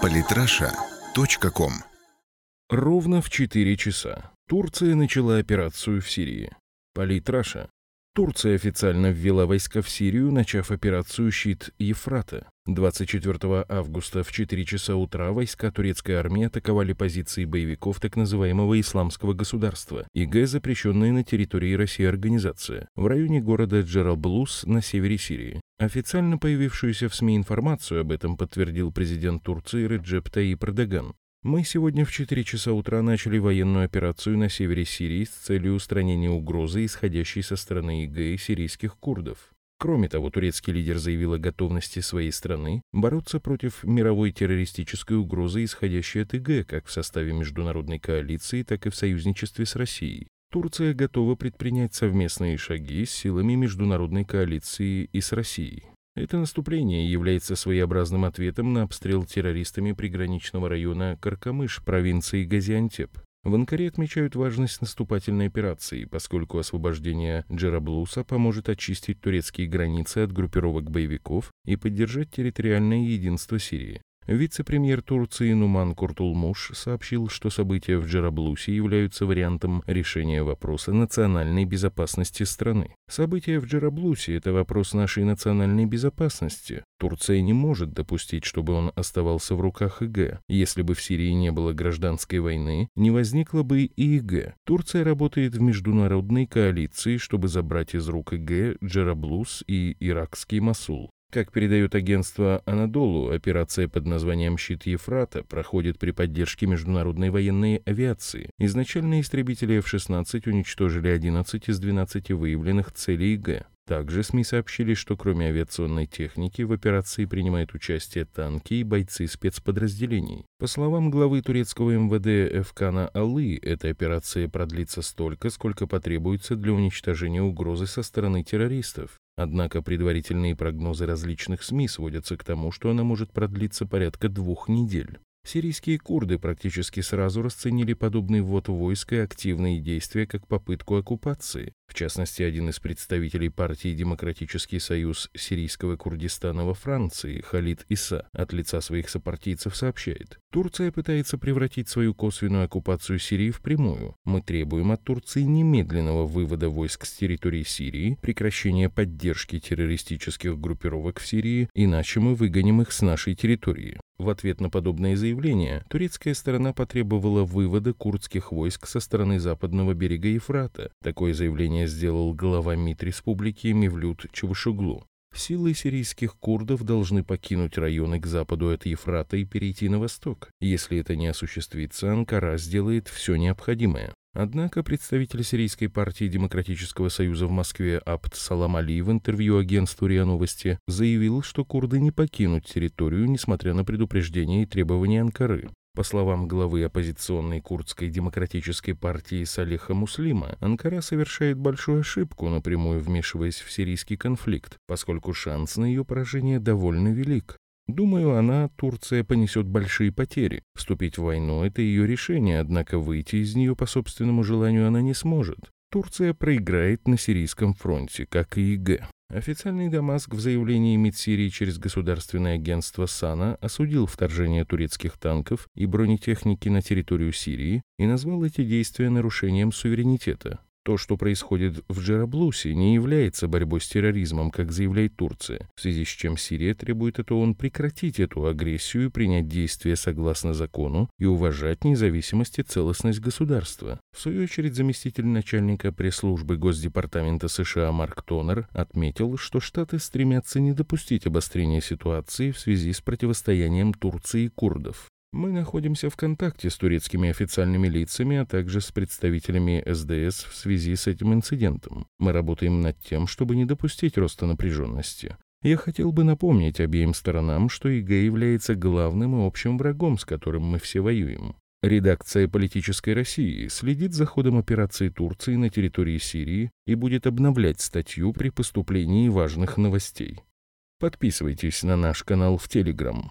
Политраша.ком Ровно в 4 часа Турция начала операцию в Сирии. Политраша. Турция официально ввела войска в Сирию, начав операцию «Щит Ефрата». 24 августа в 4 часа утра войска турецкой армии атаковали позиции боевиков так называемого «Исламского государства» ИГ, запрещенные на территории России организация, в районе города Джералблус на севере Сирии. Официально появившуюся в СМИ информацию об этом подтвердил президент Турции Реджеп Таyyip Эрдоган. Мы сегодня в 4 часа утра начали военную операцию на севере Сирии с целью устранения угрозы, исходящей со стороны ИГ и сирийских курдов. Кроме того, турецкий лидер заявил о готовности своей страны бороться против мировой террористической угрозы, исходящей от ИГ, как в составе международной коалиции, так и в союзничестве с Россией. Турция готова предпринять совместные шаги с силами международной коалиции и с Россией. Это наступление является своеобразным ответом на обстрел террористами приграничного района Каркамыш провинции Газиантеп. В Анкаре отмечают важность наступательной операции, поскольку освобождение Джераблуса поможет очистить турецкие границы от группировок боевиков и поддержать территориальное единство Сирии. Вице-премьер Турции Нуман Куртулмуш сообщил, что события в Джераблусе являются вариантом решения вопроса национальной безопасности страны. События в Джераблусе – это вопрос нашей национальной безопасности. Турция не может допустить, чтобы он оставался в руках ИГ. Если бы в Сирии не было гражданской войны, не возникло бы и ИГ. Турция работает в международной коалиции, чтобы забрать из рук ИГ Джераблус и иракский Масул. Как передает агентство «Анадолу», операция под названием «Щит Ефрата» проходит при поддержке международной военной авиации. Изначально истребители F-16 уничтожили 11 из 12 выявленных целей ИГ. Также СМИ сообщили, что кроме авиационной техники в операции принимают участие танки и бойцы спецподразделений. По словам главы турецкого МВД Эвкана Алы, эта операция продлится столько, сколько потребуется для уничтожения угрозы со стороны террористов. Однако предварительные прогнозы различных СМИ сводятся к тому, что она может продлиться порядка двух недель. Сирийские курды практически сразу расценили подобный ввод войск и активные действия как попытку оккупации. В частности, один из представителей партии «Демократический союз сирийского Курдистана во Франции, Халид Иса, от лица своих сопартийцев сообщает, Турция пытается превратить свою косвенную оккупацию Сирии в прямую. Мы требуем от Турции немедленного вывода войск с территории Сирии, прекращения поддержки террористических группировок в Сирии, иначе мы выгоним их с нашей территории. В ответ на подобное заявление турецкая сторона потребовала вывода курдских войск со стороны западного берега Ефрата. Такое заявление сделал глава МИД республики Мевлют Чавушуглу. Силы сирийских курдов должны покинуть районы к западу от Ефрата и перейти на восток. Если это не осуществится, Анкара сделает все необходимое. Однако представитель Сирийской партии Демократического союза в Москве Абд Салам Али в интервью агентству РИА Новости заявил, что курды не покинут территорию, несмотря на предупреждения и требования Анкары. По словам главы оппозиционной курдской демократической партии Салиха Муслима, Анкара совершает большую ошибку, напрямую вмешиваясь в сирийский конфликт, поскольку шанс на ее поражение довольно велик. Думаю, она, Турция, понесет большие потери. Вступить в войну – это ее решение, однако выйти из нее по собственному желанию она не сможет. Турция проиграет на сирийском фронте, как и ИГ. Официальный Дамаск в заявлении МИД Сирии через государственное агентство САНА осудил вторжение турецких танков и бронетехники на территорию Сирии и назвал эти действия нарушением суверенитета. То, что происходит в Джераблусе, не является борьбой с терроризмом, как заявляет Турция, в связи с чем Сирия требует от ООН прекратить эту агрессию и принять действия согласно закону и уважать независимость и целостность государства. В свою очередь, заместитель начальника пресс-службы Госдепартамента США Марк Тонер отметил, что Штаты стремятся не допустить обострения ситуации в связи с противостоянием Турции и курдов. Мы находимся в контакте с турецкими официальными лицами, а также с представителями СДС в связи с этим инцидентом. Мы работаем над тем, чтобы не допустить роста напряженности. Я хотел бы напомнить обеим сторонам, что ИГ является главным и общим врагом, с которым мы все воюем. Редакция «Политической России» следит за ходом операции Турции на территории Сирии и будет обновлять статью при поступлении важных новостей. Подписывайтесь на наш канал в Телеграм.